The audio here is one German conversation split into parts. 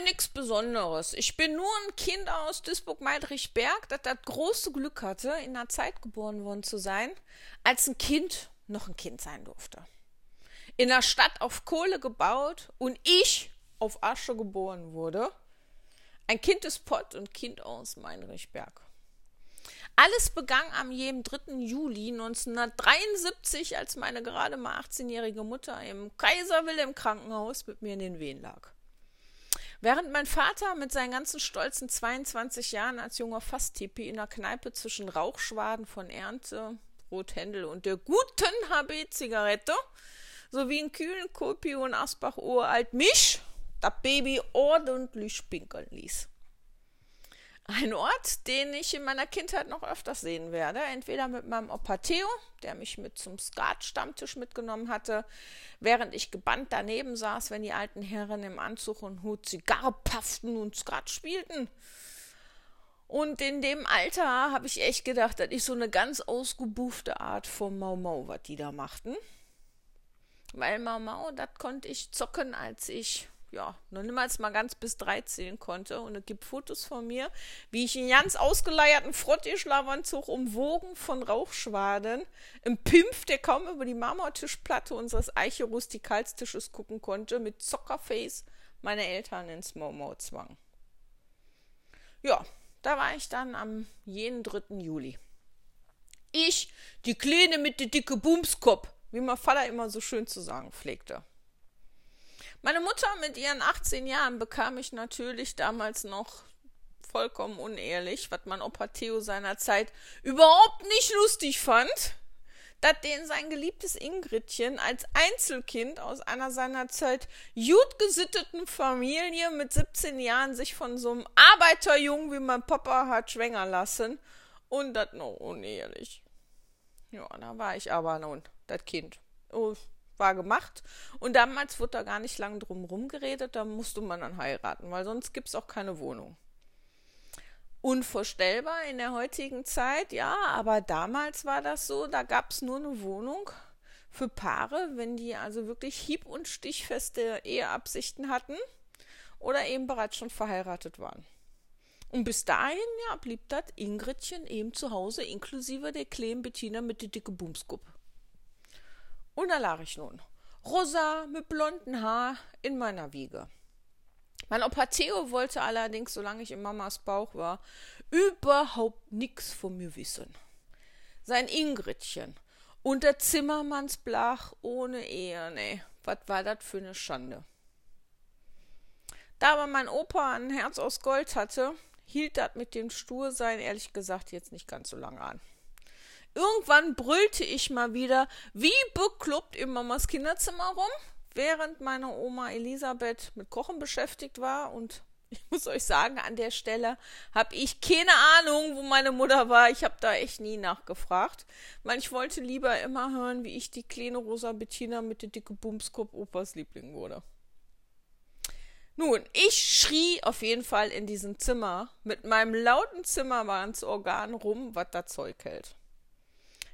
bin nichts Besonderes. Ich bin nur ein Kind aus Duisburg-Meidrichberg, das das große Glück hatte, in einer Zeit geboren worden zu sein, als ein Kind noch ein Kind sein durfte. In der Stadt auf Kohle gebaut und ich auf Asche geboren wurde. Ein Kind des Pott und Kind aus Meinrichberg. Alles begann am jedem 3. Juli 1973, als meine gerade mal 18-jährige Mutter im Kaiser Wilhelm Krankenhaus mit mir in den Wehen lag. Während mein Vater mit seinen ganzen stolzen 22 Jahren als junger Fasstipi in der Kneipe zwischen Rauchschwaden von Ernte, Rothändel und der guten HB-Zigarette sowie in kühlen Kopi und Asbach uralt mich, das Baby ordentlich pinkeln ließ. Ein Ort, den ich in meiner Kindheit noch öfters sehen werde. Entweder mit meinem Opa Theo, der mich mit zum Skat-Stammtisch mitgenommen hatte, während ich gebannt daneben saß, wenn die alten Herren im Anzug und Hut Zigarre pafften und Skat spielten. Und in dem Alter habe ich echt gedacht, das ist so eine ganz ausgebuffte Art von Mau Mau, was die da machten. Weil Mau Mau, das konnte ich zocken, als ich ja, noch niemals mal ganz bis drei zählen konnte. Und es gibt Fotos von mir, wie ich in ganz ausgeleierten Frottischlawanzug umwogen von Rauchschwaden im Pimpf, der kaum über die Marmortischplatte unseres Eiche-Rustikalstisches gucken konnte, mit Zockerface meine Eltern ins Momo zwang. Ja, da war ich dann am jenen 3. Juli. Ich, die Kleine mit der dicke Bumskopf, wie mein Vater immer so schön zu sagen pflegte. Meine Mutter mit ihren 18 Jahren bekam ich natürlich damals noch vollkommen unehrlich, was mein Opa Theo seinerzeit überhaupt nicht lustig fand, dass den sein geliebtes Ingridchen als Einzelkind aus einer seinerzeit gut gesitteten Familie mit 17 Jahren sich von so einem Arbeiterjungen wie mein Papa hat schwänger lassen und das noch unehrlich. Ja, da war ich aber nun, das Kind. Oh, war gemacht. Und damals wurde da gar nicht lang drum rumgeredet, da musste man dann heiraten, weil sonst gibt es auch keine Wohnung. Unvorstellbar in der heutigen Zeit, ja, aber damals war das so, da gab es nur eine Wohnung für Paare, wenn die also wirklich hieb- und stichfeste Eheabsichten hatten oder eben bereits schon verheiratet waren. Und bis dahin, ja, blieb das Ingridchen eben zu Hause, inklusive der kleinen Bettina mit der dicke Bumskup. Und da lag ich nun, rosa mit blonden Haar in meiner Wiege. Mein Opa Theo wollte allerdings, solange ich in Mamas Bauch war, überhaupt nichts von mir wissen. Sein Ingridchen und der Zimmermannsblach ohne Ehe, nee, was war das für eine Schande. Da aber mein Opa ein Herz aus Gold hatte, hielt das mit dem Stursein ehrlich gesagt jetzt nicht ganz so lange an. Irgendwann brüllte ich mal wieder wie bekloppt in Mamas Kinderzimmer rum, während meine Oma Elisabeth mit Kochen beschäftigt war und ich muss euch sagen, an der Stelle habe ich keine Ahnung, wo meine Mutter war. Ich habe da echt nie nachgefragt, weil ich wollte lieber immer hören, wie ich die kleine Rosa Bettina mit der dicke Bumskopf Opas Liebling wurde. Nun, ich schrie auf jeden Fall in diesem Zimmer mit meinem lauten Zimmermannsorgan rum, was da Zeug hält.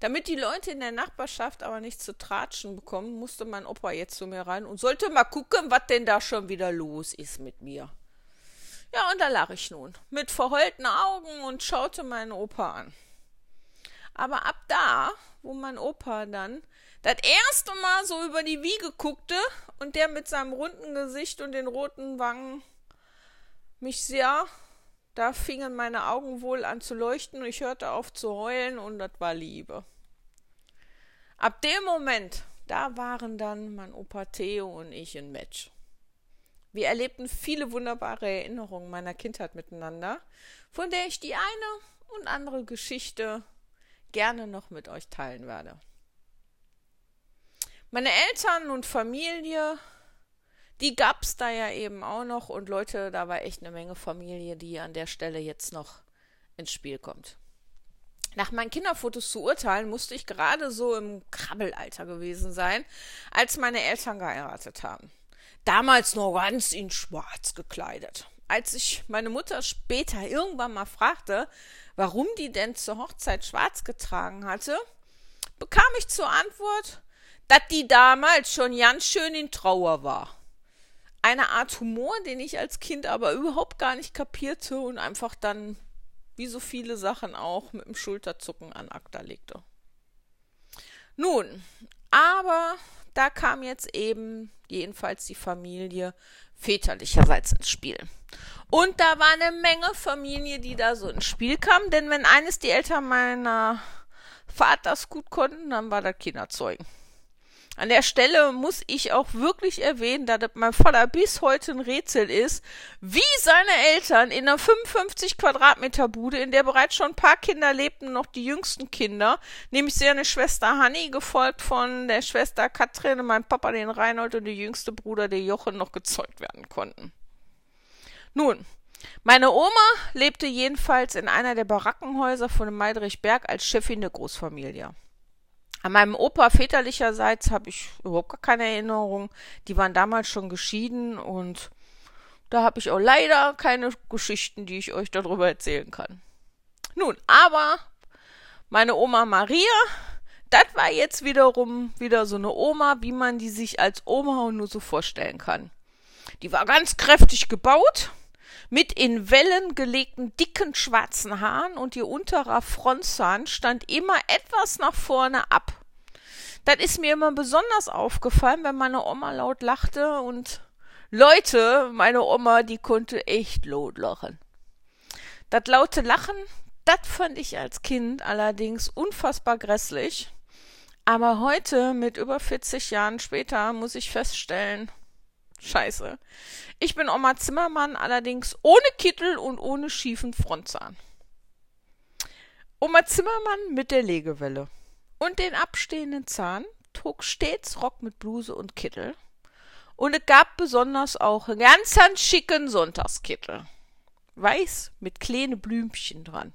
Damit die Leute in der Nachbarschaft aber nicht zu tratschen bekommen, musste mein Opa jetzt zu mir rein und sollte mal gucken, was denn da schon wieder los ist mit mir. Ja, und da lag ich nun, mit verheulten Augen und schaute meinen Opa an. Aber ab da, wo mein Opa dann das erste Mal so über die Wiege guckte und der mit seinem runden Gesicht und den roten Wangen mich sehr da fingen meine Augen wohl an zu leuchten und ich hörte auf zu heulen und das war Liebe. Ab dem Moment, da waren dann mein Opa Theo und ich ein Match. Wir erlebten viele wunderbare Erinnerungen meiner Kindheit miteinander, von der ich die eine und andere Geschichte gerne noch mit euch teilen werde. Meine Eltern und Familie die gab's da ja eben auch noch und Leute, da war echt eine Menge Familie, die an der Stelle jetzt noch ins Spiel kommt. Nach meinen Kinderfotos zu urteilen, musste ich gerade so im Krabbelalter gewesen sein, als meine Eltern geheiratet haben. Damals noch ganz in schwarz gekleidet. Als ich meine Mutter später irgendwann mal fragte, warum die denn zur Hochzeit schwarz getragen hatte, bekam ich zur Antwort, dass die damals schon ganz schön in Trauer war. Eine Art Humor, den ich als Kind aber überhaupt gar nicht kapierte und einfach dann, wie so viele Sachen auch, mit dem Schulterzucken an Akta legte. Nun, aber da kam jetzt eben jedenfalls die Familie väterlicherseits ins Spiel. Und da war eine Menge Familie, die da so ins Spiel kam, denn wenn eines die Eltern meiner Vaters gut konnten, dann war das Kinderzeugen. An der Stelle muss ich auch wirklich erwähnen, das mein Vater bis heute ein Rätsel ist, wie seine Eltern in einer 55 Quadratmeter Bude, in der bereits schon ein paar Kinder lebten, noch die jüngsten Kinder, nämlich seine Schwester Hanni, gefolgt von der Schwester Katrin und mein Papa den Reinhold und der jüngste Bruder der Jochen noch gezeugt werden konnten. Nun, meine Oma lebte jedenfalls in einer der Barackenhäuser von dem Meidrichberg als Chefin der Großfamilie. An meinem Opa väterlicherseits habe ich überhaupt gar keine Erinnerung. Die waren damals schon geschieden und da habe ich auch leider keine Geschichten, die ich euch darüber erzählen kann. Nun, aber meine Oma Maria, das war jetzt wiederum wieder so eine Oma, wie man die sich als Oma nur so vorstellen kann. Die war ganz kräftig gebaut, mit in Wellen gelegten dicken schwarzen Haaren und ihr unterer Frontzahn stand immer etwas nach vorne ab. Das ist mir immer besonders aufgefallen, wenn meine Oma laut lachte und Leute, meine Oma, die konnte echt laut lachen. Das laute Lachen, das fand ich als Kind allerdings unfassbar grässlich. Aber heute, mit über 40 Jahren später, muss ich feststellen, Scheiße. Ich bin Oma Zimmermann, allerdings ohne Kittel und ohne schiefen Frontzahn. Oma Zimmermann mit der Legewelle und den abstehenden Zahn trug stets Rock mit Bluse und Kittel. Und es gab besonders auch einen ganz schicken Sonntagskittel. Weiß mit kleine Blümchen dran.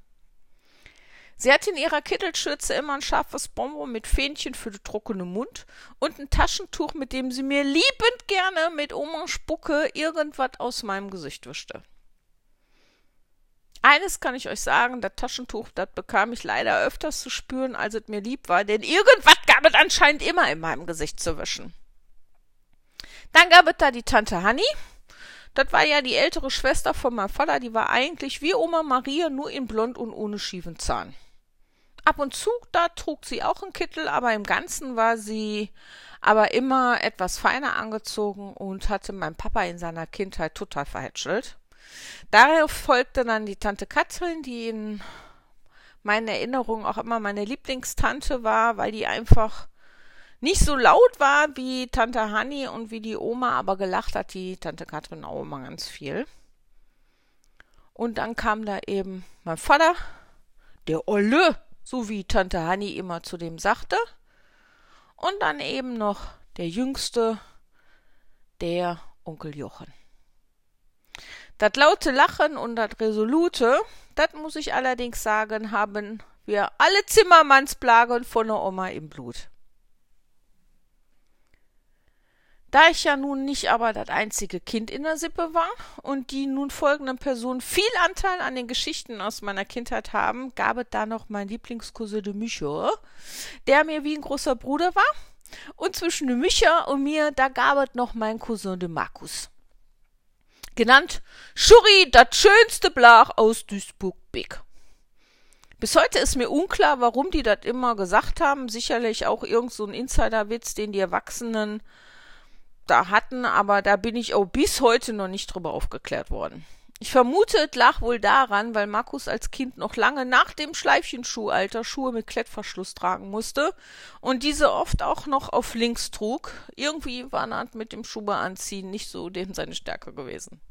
Sie hatte in ihrer Kittelschürze immer ein scharfes Bonbon mit Fähnchen für den trockenen Mund und ein Taschentuch, mit dem sie mir liebend gerne mit Oma Spucke irgendwas aus meinem Gesicht wischte. Eines kann ich euch sagen, das Taschentuch, das bekam ich leider öfters zu spüren, als es mir lieb war, denn irgendwas gab es anscheinend immer in meinem Gesicht zu wischen. Dann gab es da die Tante Hanni. Das war ja die ältere Schwester von meinem Vater, die war eigentlich wie Oma Maria, nur in blond und ohne schiefen Zahn. Ab und zu, da trug sie auch einen Kittel, aber im Ganzen war sie aber immer etwas feiner angezogen und hatte mein Papa in seiner Kindheit total verhätschelt. Darauf folgte dann die Tante Katrin, die in meinen Erinnerungen auch immer meine Lieblingstante war, weil die einfach nicht so laut war wie Tante Hanni und wie die Oma, aber gelacht hat die Tante Katrin auch immer ganz viel. Und dann kam da eben mein Vater, der Olle, so wie Tante Hanni immer zu dem sagte. Und dann eben noch der Jüngste, der Onkel Jochen. Das laute Lachen und das Resolute, das muss ich allerdings sagen, haben wir alle Zimmermannsplagen von der Oma im Blut. Da ich ja nun nicht aber das einzige Kind in der Sippe war und die nun folgenden Personen viel Anteil an den Geschichten aus meiner Kindheit haben, gab es da noch mein Lieblingscousin de Micho, der mir wie ein großer Bruder war. Und zwischen de Micha und mir, da gab es noch mein Cousin de Markus. Genannt Schuri, das schönste Blach aus Duisburg-Beck. Bis heute ist mir unklar, warum die das immer gesagt haben. Sicherlich auch irgend so ein Insiderwitz, den die Erwachsenen da hatten, aber da bin ich auch bis heute noch nicht drüber aufgeklärt worden. Ich vermute, es lag wohl daran, weil Markus als Kind noch lange nach dem Schleifchenschuhalter Schuhe mit Klettverschluss tragen musste und diese oft auch noch auf links trug. Irgendwie war Nat mit dem Schuhe anziehen nicht so dem seine Stärke gewesen.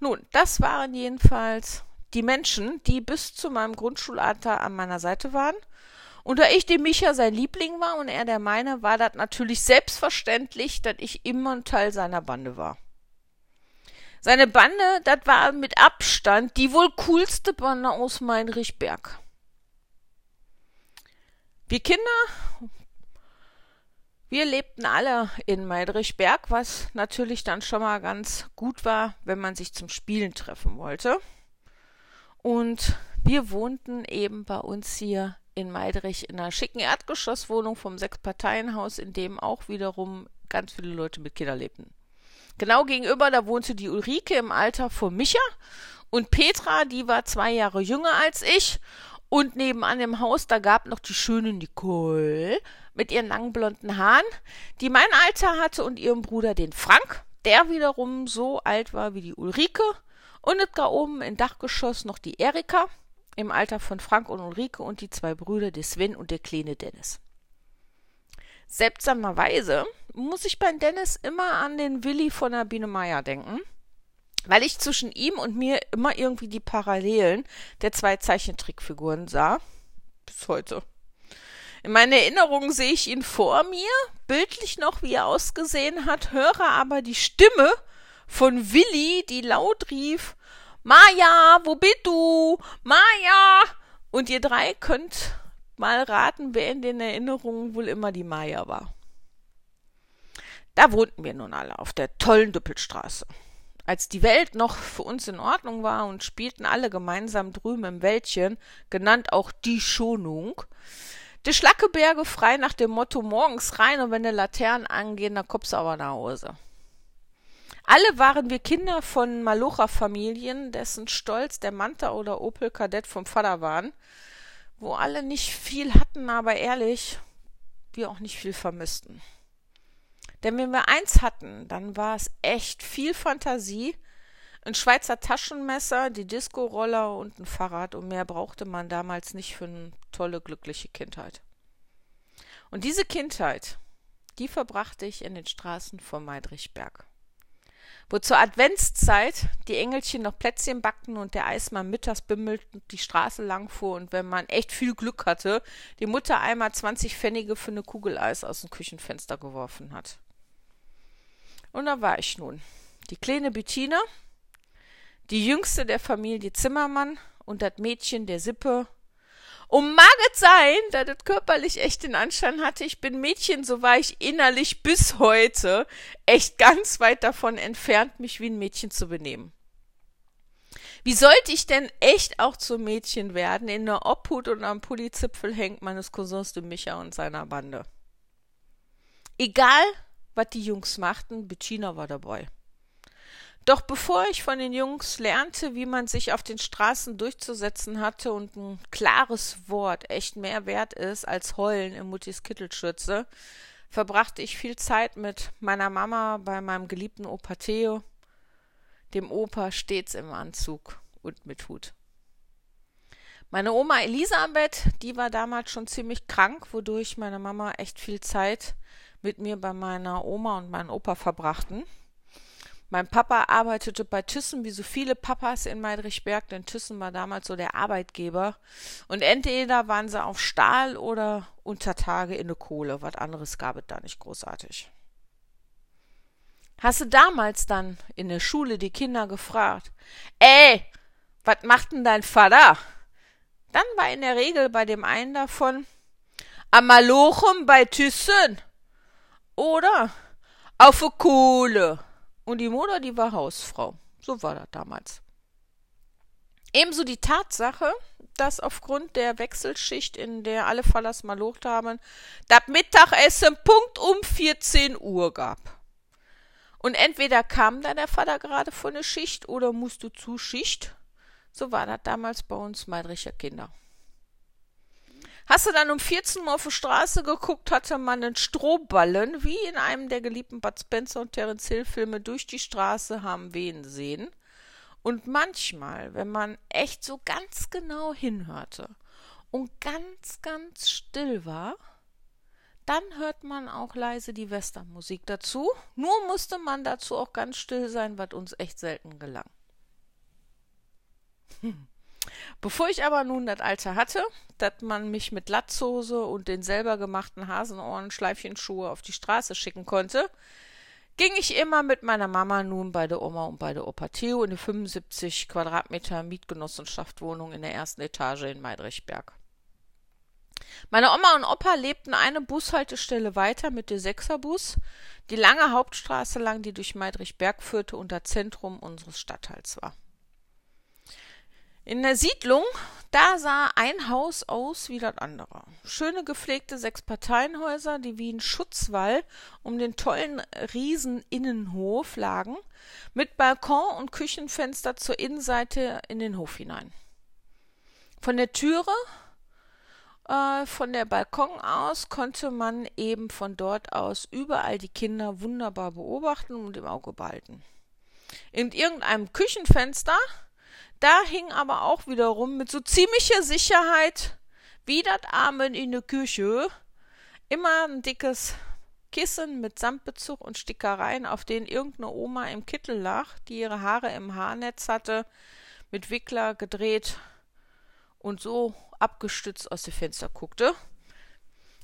Nun, das waren jedenfalls die Menschen, die bis zu meinem Grundschulalter an meiner Seite waren und da ich dem Micha sein Liebling war und er der meine, war das natürlich selbstverständlich, dass ich immer ein Teil seiner Bande war. Seine Bande, das war mit Abstand die wohl coolste Bande aus Meinrichberg. Wir Kinder, wir lebten alle in Meidrichberg, was natürlich dann schon mal ganz gut war, wenn man sich zum Spielen treffen wollte. Und wir wohnten eben bei uns hier in Meidrich in einer schicken Erdgeschosswohnung vom Sechs-Parteien-Haus, in dem auch wiederum ganz viele Leute mit Kindern lebten. Genau gegenüber, da wohnte die Ulrike im Alter von Micha und Petra, die war zwei Jahre jünger als ich. Und nebenan im Haus, da gab noch die schöne Nicole mit ihren langen blonden Haaren, die mein Alter hatte und ihrem Bruder den Frank, der wiederum so alt war wie die Ulrike. Und gar oben im Dachgeschoss noch die Erika im Alter von Frank und Ulrike und die zwei Brüder, der Sven und der kleine Dennis. Seltsamerweise muss ich bei Dennis immer an den Willi von der Biene Meier denken, weil ich zwischen ihm und mir immer irgendwie die Parallelen der zwei Zeichentrickfiguren sah. Bis heute. In meiner Erinnerung sehe ich ihn vor mir, bildlich noch, wie er ausgesehen hat, höre aber die Stimme von Willi, die laut rief, Maja, wo bist du? Maja! Und ihr drei könnt mal raten, wer in den Erinnerungen wohl immer die Maja war. Da wohnten wir nun alle auf der tollen Düppelstraße. Als die Welt noch für uns in Ordnung war und spielten alle gemeinsam drüben im Wäldchen, genannt auch die Schonung, die Schlackeberge frei nach dem Motto morgens rein und wenn die Laternen angehen, dann kommst du aber nach Hause. Alle waren wir Kinder von Malocha-Familien, dessen Stolz der Manta oder Opel Kadett vom Vater waren, wo alle nicht viel hatten, aber ehrlich, wir auch nicht viel vermissten. Denn wenn wir eins hatten, dann war es echt viel Fantasie, ein Schweizer Taschenmesser, die Disco-Roller und ein Fahrrad und mehr brauchte man damals nicht für eine tolle, glückliche Kindheit. Und diese Kindheit, die verbrachte ich in den Straßen von Meidrichberg wo zur Adventszeit die Engelchen noch Plätzchen backten und der Eismann mittags bimmelnd die Straße lang fuhr und wenn man echt viel Glück hatte, die Mutter einmal 20 Pfennige für eine Kugel Eis aus dem Küchenfenster geworfen hat. Und da war ich nun, die kleine Bettina, die jüngste der Familie Zimmermann und das Mädchen der Sippe und mag es sein, dass es körperlich echt den Anschein hatte, ich bin Mädchen, so war ich innerlich bis heute echt ganz weit davon entfernt, mich wie ein Mädchen zu benehmen. Wie sollte ich denn echt auch zum Mädchen werden? In der Obhut und am Pullizipfel hängt meines Cousins de Micha und seiner Bande. Egal, was die Jungs machten, Bettina war dabei. Doch bevor ich von den Jungs lernte, wie man sich auf den Straßen durchzusetzen hatte und ein klares Wort echt mehr wert ist als Heulen im Muttis Kittelschürze, verbrachte ich viel Zeit mit meiner Mama bei meinem geliebten Opa Theo, dem Opa stets im Anzug und mit Hut. Meine Oma Elisabeth, die war damals schon ziemlich krank, wodurch meine Mama echt viel Zeit mit mir bei meiner Oma und meinem Opa verbrachten. Mein Papa arbeitete bei Thyssen, wie so viele Papas in Meidrichberg, denn Thyssen war damals so der Arbeitgeber. Und entweder waren sie auf Stahl oder unter Tage in der Kohle. Was anderes gab es da nicht großartig. Hast du damals dann in der Schule die Kinder gefragt, ey, was macht denn dein Vater? Dann war in der Regel bei dem einen davon, am Malochen bei Thyssen. Oder auf der Kohle. Und die Mutter, die war Hausfrau. So war das damals. Ebenso die Tatsache, dass aufgrund der Wechselschicht, in der alle Fallers mal locht haben, das Mittagessen Punkt um 14 Uhr gab. Und entweder kam da der Vater gerade von der Schicht oder musst du zu Schicht. So war das damals bei uns Meidricher Kinder. Hast du dann um 14 Uhr auf die Straße geguckt, hatte man einen Strohballen, wie in einem der geliebten Bud Spencer und Terence Hill Filme, durch die Straße haben wehen sehen. Und manchmal, wenn man echt so ganz genau hinhörte und ganz, ganz still war, dann hört man auch leise die Westernmusik dazu. Nur musste man dazu auch ganz still sein, was uns echt selten gelang. Hm. Bevor ich aber nun das Alter hatte, dass man mich mit Latzhose und den selber gemachten Hasenohren Schleifchenschuhe auf die Straße schicken konnte, ging ich immer mit meiner Mama nun bei der Oma und bei der Opa Theo in die 75 Quadratmeter Mietgenossenschaftswohnung in der ersten Etage in Meidrichberg. Meine Oma und Opa lebten eine Bushaltestelle weiter mit dem Sechserbus, die lange Hauptstraße lang, die durch Meidrichberg führte und das Zentrum unseres Stadtteils war. In der Siedlung, Da sah ein Haus aus wie das andere. Schöne gepflegte Sechsparteienhäuser, die wie ein Schutzwall um den tollen Rieseninnenhof lagen, mit Balkon und Küchenfenster zur Innenseite in den Hof hinein. Von der Türe, äh, von der Balkon aus, konnte man eben von dort aus überall die Kinder wunderbar beobachten und im Auge behalten. In irgendeinem Küchenfenster da hing aber auch wiederum mit so ziemlicher Sicherheit, wie das Amen in der Küche, immer ein dickes Kissen mit Samtbezug und Stickereien, auf denen irgendeine Oma im Kittel lag, die ihre Haare im Haarnetz hatte, mit Wickler gedreht und so abgestützt aus dem Fenster guckte.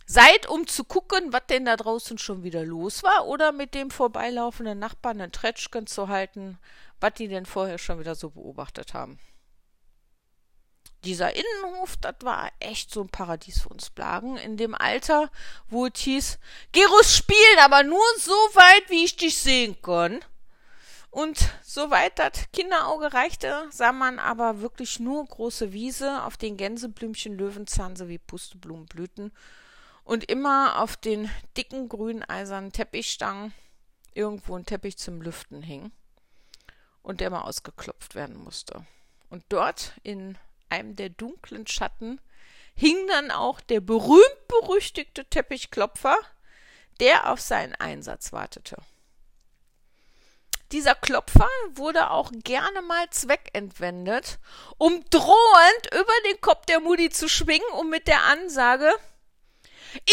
Seid, um zu gucken, was denn da draußen schon wieder los war, oder mit dem vorbeilaufenden Nachbarn ein Tretschken zu halten, was die denn vorher schon wieder so beobachtet haben. Dieser Innenhof, das war echt so ein Paradies für uns Blagen. In dem Alter, wo es hieß, Gerus spielen, aber nur so weit, wie ich dich sehen kann. Und soweit das Kinderauge reichte, sah man aber wirklich nur große Wiese, auf den Gänseblümchen, Löwenzahn sowie Pusteblumenblüten und immer auf den dicken grünen eisernen Teppichstangen irgendwo ein Teppich zum Lüften hing und der mal ausgeklopft werden musste. Und dort in einem der dunklen Schatten hing dann auch der berühmt-berüchtigte Teppichklopfer, der auf seinen Einsatz wartete. Dieser Klopfer wurde auch gerne mal zweckentwendet, um drohend über den Kopf der Mutti zu schwingen und mit der Ansage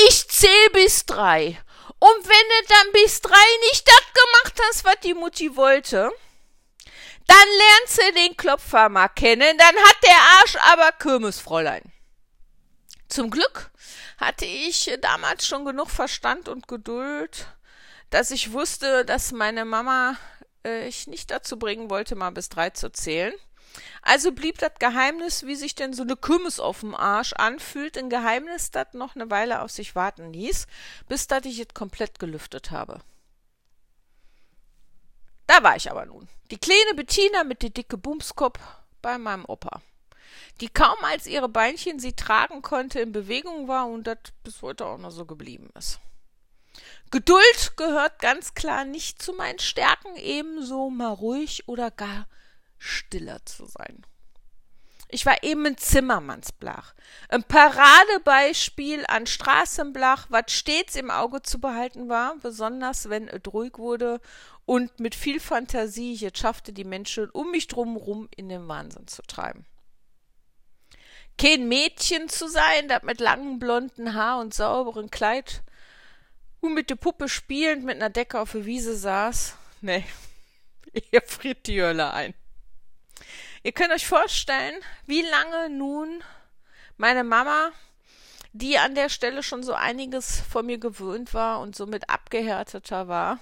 Ich zähl bis drei. Und wenn du dann bis drei nicht das gemacht hast, was die Mutti wollte, dann lernst du den Klopfer mal kennen, dann hat der Arsch aber Kirmesfräulein. Zum Glück hatte ich damals schon genug Verstand und Geduld, dass ich wusste, dass meine Mama äh, ich nicht dazu bringen wollte, mal bis drei zu zählen. Also blieb das Geheimnis, wie sich denn so eine Kümmes auf dem Arsch anfühlt, ein Geheimnis, das noch eine Weile auf sich warten ließ, bis dat ich es komplett gelüftet habe. Da war ich aber nun. Die kleine Bettina mit die dicke Bumskopf bei meinem Opa. Die kaum als ihre Beinchen sie tragen konnte in Bewegung war und das bis heute auch noch so geblieben ist. Geduld gehört ganz klar nicht zu meinen Stärken, ebenso mal ruhig oder gar stiller zu sein. Ich war eben ein Zimmermannsblach. Ein Paradebeispiel an Straßenblach, was stets im Auge zu behalten war, besonders wenn es ruhig wurde und mit viel Fantasie jetzt schaffte die Menschen um mich drumherum in den Wahnsinn zu treiben. Kein Mädchen zu sein, das mit langem blonden Haar und sauberem Kleid und mit der Puppe spielend mit einer Decke auf der Wiese saß, nee, ihr friert die Hölle ein. Ihr könnt euch vorstellen, wie lange nun meine Mama, die an der Stelle schon so einiges von mir gewöhnt war und somit abgehärteter war,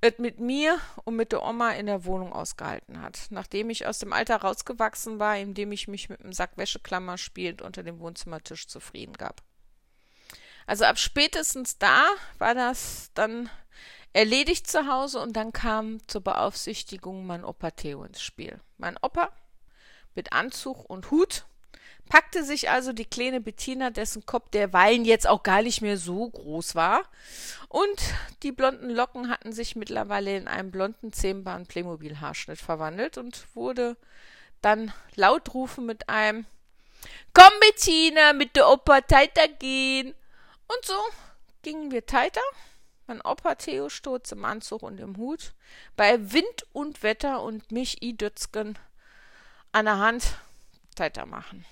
es mit mir und mit der Oma in der Wohnung ausgehalten hat, nachdem ich aus dem Alter rausgewachsen war, indem ich mich mit einem Sack Wäscheklammer spielend unter dem Wohnzimmertisch zufrieden gab. Also ab spätestens da war das dann erledigt zu Hause und dann kam zur Beaufsichtigung mein Opa Theo ins Spiel. Mein Opa mit Anzug und Hut packte sich also die kleine Bettina, dessen Kopf derweilen jetzt auch gar nicht mehr so groß war, und die blonden Locken hatten sich mittlerweile in einen blonden zehnbaren Playmobil-Haarschnitt verwandelt und wurde dann laut rufen mit einem Komm Bettina, mit der Opa Teiter gehen. Und so gingen wir Teiter, mein Opa Theo Sturz im Anzug und im Hut, bei Wind und Wetter und mich i Dötzgen an der Hand Teiter machen.